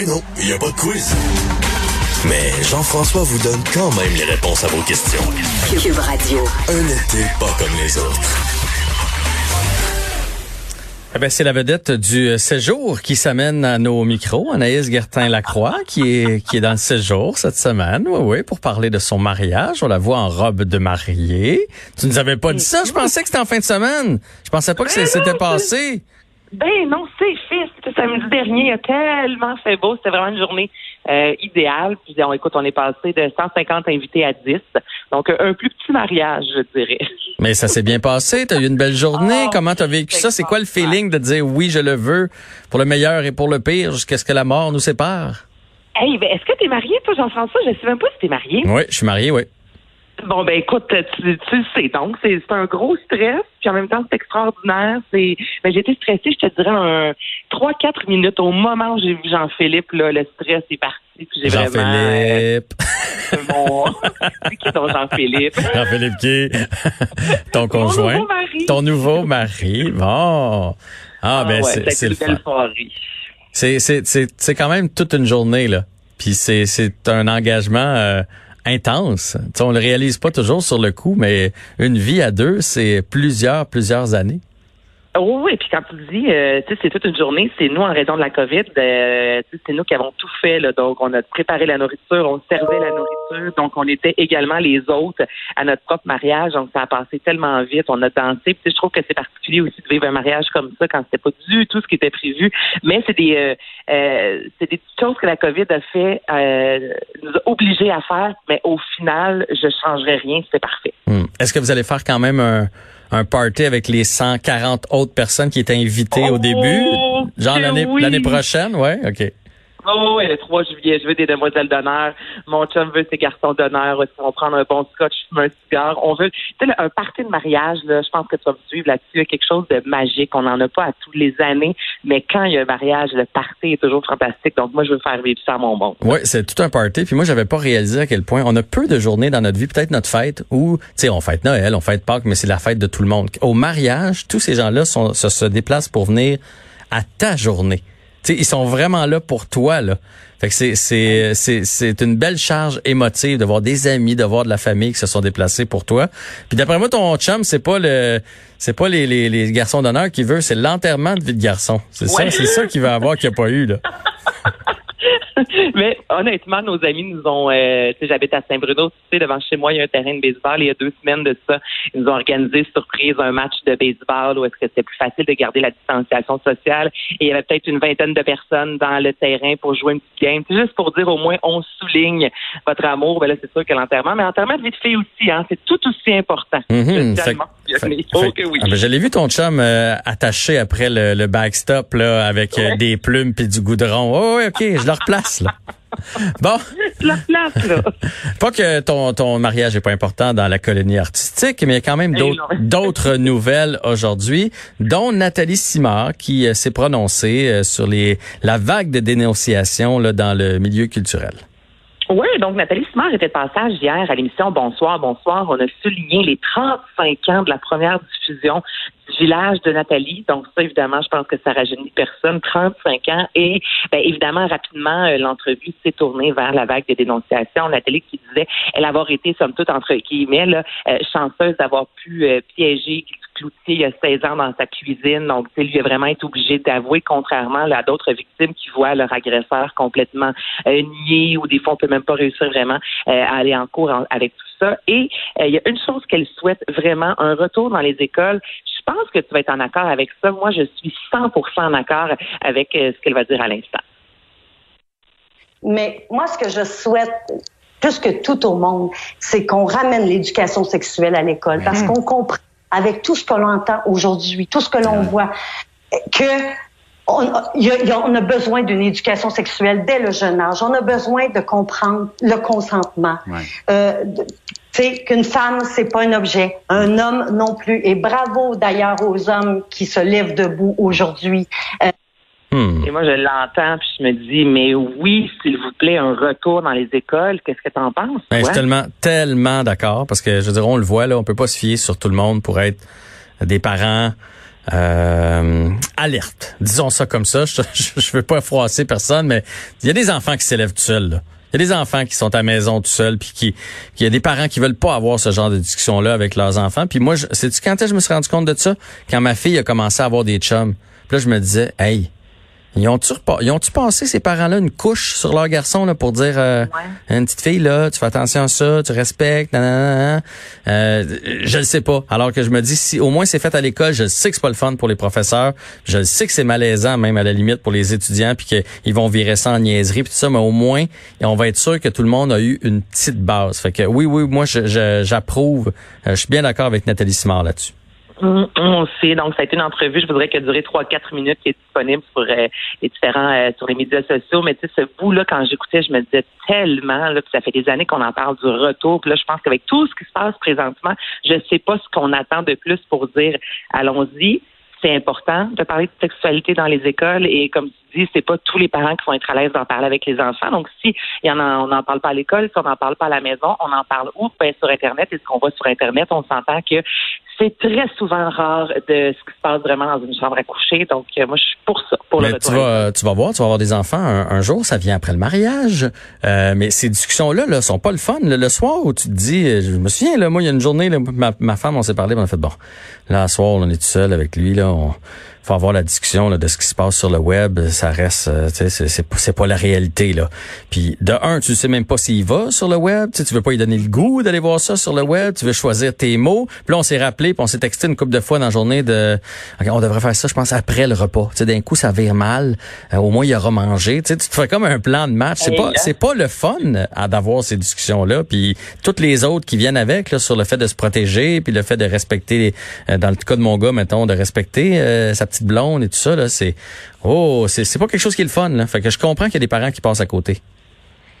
Ben non, il n'y a pas de quiz. Mais Jean-François vous donne quand même les réponses à vos questions. Cube Radio. Un été pas comme les autres. Eh ben, c'est la vedette du séjour qui s'amène à nos micros, Anaïs Gertin-Lacroix, qui est, qui est dans le séjour cette semaine, oui, oui, pour parler de son mariage. On la voit en robe de mariée. Tu nous avais pas dit ça? Je pensais que c'était en fin de semaine. Je pensais pas que Ben c'était passé. Ben non, c'est fait. C'était samedi dernier. Il a tellement fait beau. C'était vraiment une journée euh, idéale. Puis on, écoute, on est passé de 150 invités à 10. Donc un plus petit mariage, je dirais. Mais ça s'est bien passé. T'as eu une belle journée. Oh, Comment t'as vécu ça? C'est quoi le feeling de dire oui, je le veux pour le meilleur et pour le pire jusqu'à ce que la mort nous sépare? Hey, ben, est-ce que t'es marié, toi, Jean-François? Je sais même pas si t'es marié. Oui, je suis marié, oui. Bon, ben écoute, tu, tu le sais. Donc, c'est c'est un gros stress. Puis en même temps, c'est extraordinaire. C'est, ben, j'ai été stressée, je te dirais, un 3-4 minutes. Au moment où j'ai vu Jean-Philippe, là, le stress est parti. Puis j'ai vraiment... euh, Jean-Philippe. mon... c'est qui ton Jean-Philippe? Jean-Philippe qui? Ton conjoint? nouveau mari. Ton nouveau mari. Bon. Ah, ben, ouais, c'est. C'est, c'est, c'est, c'est quand même toute une journée, là. Puis c'est, c'est un engagement euh, intense. On le réalise pas toujours sur le coup, mais une vie à deux, c'est plusieurs, plusieurs années. Oh oui, puis quand tu dis, euh, tu sais, c'est toute une journée, c'est nous en raison de la COVID, euh, c'est nous qui avons tout fait. Là, donc, on a préparé la nourriture, on servait la nourriture, donc on était également les autres à notre propre mariage. Donc, ça a passé tellement vite, on a dansé. Puis, je trouve que c'est particulier aussi de vivre un mariage comme ça quand c'était pas du tout ce qui était prévu. Mais c'est des, euh, euh, c'est des choses que la COVID a fait, euh, nous a obligés à faire. Mais au final, je changerais rien, c'était parfait. Hmm. Est-ce que vous allez faire quand même un, un party avec les 140 autres personnes qui étaient invitées au Oh, début? Genre l'année, oui. l'année prochaine? Ouais, OK. Oh, le 3 juillet, je veux des demoiselles d'honneur. Mon chum veut ses garçons d'honneur. aussi. On va prendre un bon scotch, un cigare. On veut, tu sais, un party de mariage, là, je pense que tu vas me suivre là-dessus. Il y a quelque chose de magique. On n'en a pas à toutes les années. Mais quand il y a un mariage, le party est toujours fantastique. Donc, moi, je veux faire vivre ça à mon monde. Oui, c'est tout un party. Puis moi, j'avais pas réalisé à quel point on a peu de journées dans notre vie, peut-être notre fête, où, tu sais, on fête Noël, on fête Pâques, mais c'est la fête de tout le monde. Au mariage, tous ces gens-là se déplacent pour venir à ta journée. Tu sais, ils sont vraiment là pour toi, là. Fait que c'est, c'est, c'est, c'est une belle charge émotive de voir des amis, de voir de la famille qui se sont déplacés pour toi. Puis d'après moi, ton chum, c'est pas le, c'est pas les, les, les garçons d'honneur qu'il veut, c'est l'enterrement de vie de garçon. C'est ça, c'est ça qu'il veut avoir qu'il n'y a pas eu, là. Mais honnêtement, nos amis nous ont, euh, tu sais, j'habite à Saint-Bruno, tu sais, devant chez moi, il y a un terrain de baseball. Il y a deux semaines de ça, ils nous ont organisé surprise un match de baseball où est-ce que c'était plus facile de garder la distanciation sociale. Et il y avait peut-être une vingtaine de personnes dans le terrain pour jouer une petite game. Juste pour dire au moins on souligne votre amour. Ben là, c'est sûr que l'enterrement, mais l'enterrement de vie de fille aussi, hein, c'est tout aussi important. Fait- Oh que oui. Ah, ben, je l'ai vu ton chum euh, attaché après le, le backstop là avec euh, des plumes puis du goudron. Oh oui, OK, je le replace là. Bon, La place, là. pas que ton ton mariage est pas important dans la colonie artistique, mais il y a quand même Eh d'autres nouvelles aujourd'hui, dont Nathalie Simard qui euh, s'est prononcée euh, sur les la vague de dénonciation là dans le milieu culturel. Oui, donc Nathalie Simard était de passage hier à l'émission Bonsoir, Bonsoir. On a souligné les 35 ans de la première diffusion du village de Nathalie. Donc ça, évidemment, je pense que ça rajeunit personne. 35 ans. Et ben, évidemment, rapidement, euh, l'entrevue s'est tournée vers la vague des dénonciations. Nathalie qui disait elle avoir été, somme toute, entre guillemets, là, euh, chanceuse d'avoir pu euh, piéger Cloutier il y a 16 ans dans sa cuisine. Donc, tu sais, lui a vraiment été obligé d'avouer, contrairement là, à d'autres victimes qui voient leur agresseur complètement euh, nié ou des fois on peut même pas réussir vraiment euh, à aller en cours en- avec tout ça. Et euh, il y a une chose qu'elle souhaite vraiment, un retour dans les écoles. Je pense que tu vas être en accord avec ça. Moi, je suis 100% en accord avec euh, ce qu'elle va dire à l'instant. Mais moi, ce que je souhaite, plus que tout au monde, c'est qu'on ramène l'éducation sexuelle à l'école. Parce qu'on comprend, avec tout ce que l'on entend aujourd'hui, tout ce que l'on voit, que on, a- on a besoin d'une éducation sexuelle dès le jeune âge. On a besoin de comprendre le consentement. Euh, de- tu sais, qu'une femme, c'est pas un objet, un homme non plus. Et bravo d'ailleurs aux hommes qui se lèvent debout aujourd'hui. Euh, Hmm. Et moi, je l'entends, puis je me dis, mais oui, s'il vous plaît, un retour dans les écoles. Qu'est-ce que tu en penses? Ben, je suis tellement, tellement d'accord parce que je veux dire, on le voit là, on peut pas se fier sur tout le monde pour être des parents euh, alerte. Disons ça comme ça. Je, je, veux pas froisser personne, mais il y a des enfants qui s'élèvent tout seuls. Il y a des enfants qui sont à la maison tout seuls, puis qui, il y a des parents qui veulent pas avoir ce genre de discussion-là avec leurs enfants. Puis moi, c'est quand je me suis rendu compte de ça, quand ma fille a commencé à avoir des chums. Puis là, je me disais, hey, ils ont-tu ont passé ces parents-là une couche sur leur garçon là pour dire euh, une petite fille là, tu fais attention à ça, tu respectes, nanana, euh, je le sais pas. Alors que je me dis si au moins c'est fait à l'école, je sais que c'est pas le fun pour les professeurs, je sais que c'est malaisant même à la limite pour les étudiants puis qu'ils vont virer ça en niaiserie puis tout ça, mais au moins on va être sûr que tout le monde a eu une petite base. Fait que oui oui, moi j'approuve. Je, je, suis bien d'accord avec Nathalie Simard là-dessus. Moi aussi. Donc, ça a été une entrevue, je voudrais qu'elle durer trois, quatre minutes, qui est disponible sur euh, les différents, euh, sur les médias sociaux. Mais tu sais, ce bout-là, quand j'écoutais, je me disais tellement, là, puis ça fait des années qu'on en parle du retour. Puis là, je pense qu'avec tout ce qui se passe présentement, je ne sais pas ce qu'on attend de plus pour dire allons-y c'est important de parler de sexualité dans les écoles et comme tu dis, c'est pas tous les parents qui vont être à l'aise d'en parler avec les enfants. Donc si y en a, on n'en parle pas à l'école, si on n'en parle pas à la maison, on en parle où? Ben sur internet. Et ce qu'on voit sur internet, on s'entend que c'est très souvent rare de ce qui se passe vraiment dans une chambre à coucher. Donc euh, moi je suis pour ça, pour le Tu vas, tu vas voir, tu vas avoir des enfants un, jour, ça vient après le mariage. Euh, mais ces discussions là, sont pas le fun. Le, soir où tu te dis, je me souviens là, moi il y a une journée, ma, ma femme, on s'est parlé, on a fait bon. Là, ce soir, on est tout seul avec lui là. On, faut avoir la discussion là, de ce qui se passe sur le web. Ça reste, euh, tu sais, c'est pas, pas la réalité là. Puis de un, tu sais même pas s'il va sur le web. Tu sais, tu veux pas lui donner le goût d'aller voir ça sur le web. Tu veux choisir tes mots. Puis là, on s'est rappelé, puis on s'est texté une couple de fois dans la journée de, on devrait faire ça, je pense après le repas. Tu sais, d'un coup, ça vire mal. Euh, au moins, il aura mangé. Tu te fais comme un plan de match. C'est pas, c'est pas le fun à d'avoir ces discussions là. Puis toutes les autres qui viennent avec là, sur le fait de se protéger, puis le fait de respecter, euh, dans le cas de mon gars, mettons, de respecter sa petite blonde et tout ça, là, c'est, oh, c'est, pas quelque chose qui est le fun, là. Fait que je comprends qu'il y a des parents qui passent à côté.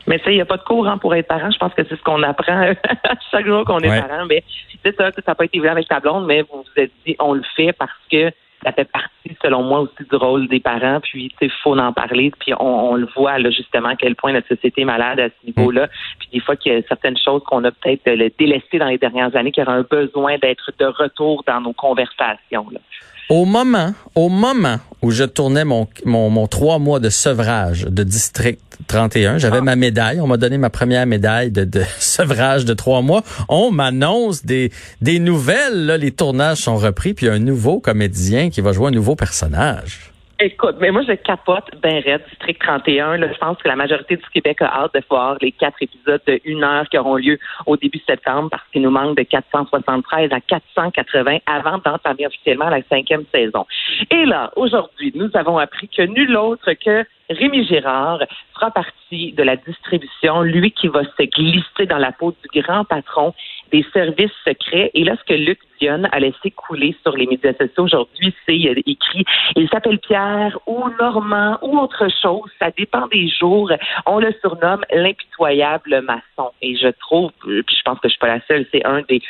Mais sais, il n'y a pas de courant pour être parent. Je pense que c'est ce qu'on apprend chaque jour qu'on est parent. Mais c'est ça, ça n'a pas été évident avec ta blonde, mais vous vous êtes dit, on le fait parce que ça fait partie, selon moi, aussi du rôle des parents. Puis, il faut en parler. Puis, on, le voit, là, justement, à quel point notre société est malade à ce niveau-là. Puis, des fois, qu'il y a certaines choses qu'on a peut-être délaissées dans les dernières années qui auraient un besoin d'être de retour dans nos conversations. Là. Au moment, au moment où je tournais mon, mon, trois mois de sevrage de district 31, j'avais ah. ma médaille. On m'a donné ma première médaille de, de sevrage de trois mois. On m'annonce des, des nouvelles. Là, les tournages sont repris, puis un nouveau comédien qui va jouer un nouveau personnage. Écoute, mais moi, je capote ben Red, District 31. Là, je pense que la majorité du Québec a hâte de voir les quatre épisodes de une heure qui auront lieu au début septembre parce qu'il nous manque de 473 à 480 avant d'entamer officiellement la cinquième saison. Et là, aujourd'hui, nous avons appris que nul autre que Rémi Girard fera partie de la distribution, lui qui va se glisser dans la peau du grand patron des services secrets. Et là, ce que Luc Dion a laissé couler sur les médias sociaux aujourd'hui, c'est écrit il s'appelle Pierre ou Normand ou autre chose. Ça dépend des jours. On le surnomme l'impitoyable maçon. Et je trouve, puis je pense que je suis pas la seule, c'est un des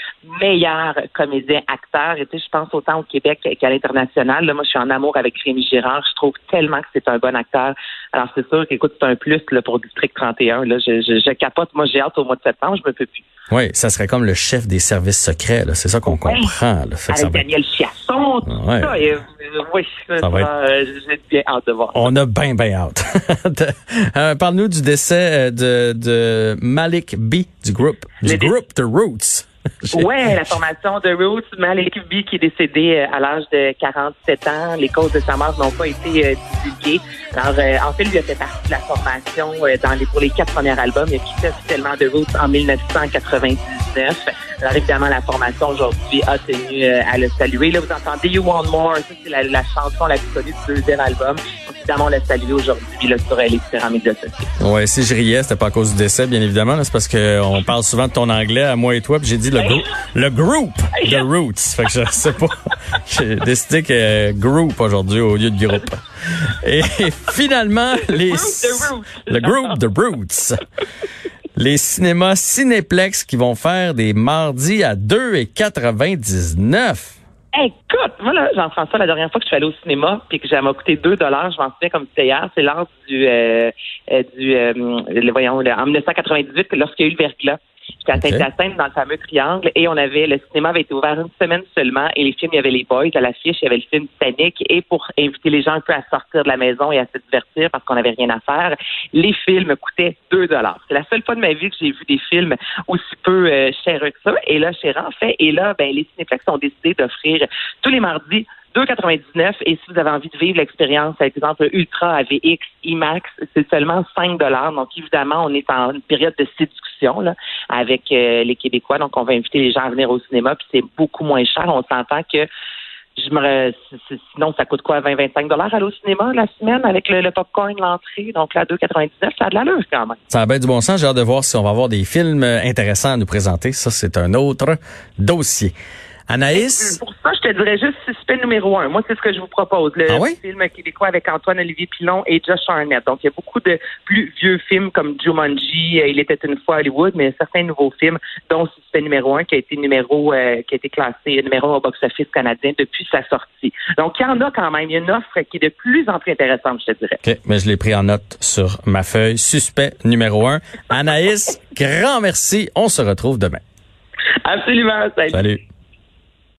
meilleurs comédiens acteurs. Et tu sais, je pense autant au Québec qu'à l'international. Là, moi, je suis en amour avec Rémi Girard. Je trouve tellement que c'est un bon acteur. Alors, c'est sûr qu'écoute, c'est un plus là, pour District 31. Là, je capote. Moi, j'ai hâte au mois de septembre. Je me peux plus. Oui, ça serait comme le chef des services secrets. C'est ça qu'on comprend. Là. Fait Avec Daniel Chiasson, ouais. ça. Et, euh, oui, ça, va euh, j'ai bien hâte de voir. On a bien, bien hâte. euh, Parle-nous du décès euh, de, de Malik B du groupe, du groupe The Roots. oui, la formation de Roots, Malik B qui est décédé à l'âge de 47 ans. Les causes de sa mort n'ont pas été divulguées. Alors, en fait, lui a fait partie de la formation dans les, pour les quatre premiers albums. Il a quitté officiellement The Roots en 1999. Alors évidemment, la formation aujourd'hui a tenu euh, à le saluer. Là, vous entendez You Want More, ça c'est la, la, chanson la plus connue du deuxième album. Donc, évidemment, on l'a salué aujourd'hui là, sur les différents médias sociaux. Ouais, si je riais, c'était pas à cause du décès, bien évidemment. C'est parce qu'on parle souvent de ton anglais à moi et toi, puis j'ai dit le, groupe, le group The Roots. Fait que je sais pas. j'ai décidé que group aujourd'hui au lieu de groupe. Et finalement, les... Le groupe The Roots les cinémas Cinéplex qui vont faire des mardis à 2,99. Écoute, moi là, Jean-François, la dernière fois que je suis allé au cinéma puis que ça m'a coûté 2 dollars, je m'en souviens comme c'était hier, c'est l'heure du, euh, euh du euh, voyons, en 1998, lorsqu'il y a eu le verglas. J'étais à Saint-Hyacinthe, dans le fameux triangle, et on avait, le cinéma avait été ouvert une semaine seulement, et les films, il y avait les Boys à l'affiche, il y avait le film Titanic, et pour inviter les gens un peu à sortir de la maison et à se divertir parce qu'on n'avait rien à faire, les films coûtaient 2 dollars. C'est la seule fois de ma vie que j'ai vu des films aussi peu euh, chers que ça, et là, cher en fait, et là, ben, les cinéplex ont décidé d'offrir tous les mardis 2,99 et si vous avez envie de vivre l'expérience, par exemple Ultra AVX, IMAX, c'est seulement 5 dollars. Donc évidemment, on est en une période de séduction là, avec euh, les Québécois. Donc on va inviter les gens à venir au cinéma, puis c'est beaucoup moins cher. On s'entend que je me sinon ça coûte quoi 20-25 dollars aller au cinéma la semaine avec le, popcorn l'entrée? Donc là 2,99 ça a de l'allure quand même. Ça a bien du bon sens. J'ai hâte de voir si on va avoir des films intéressants à nous présenter. Ça c'est un autre dossier. Anaïs? Pour ça, je te dirais juste suspect numéro un. Moi, c'est ce que je vous propose. Le ah film québécois avec Antoine-Olivier Pilon et Josh Arnett. Donc, il y a beaucoup de plus vieux films comme Jumanji, euh, Il était une fois Hollywood, mais certains nouveaux films, dont Suspect numéro un, qui a été numéro, euh, qui a été classé numéro au box-office canadien depuis sa sortie. Donc, il y en a quand même. Il y a une offre qui est de plus en plus intéressante, je te dirais. OK, mais je l'ai pris en note sur ma feuille. Suspect numéro un. Anaïs, grand merci. On se retrouve demain. Absolument. Salut.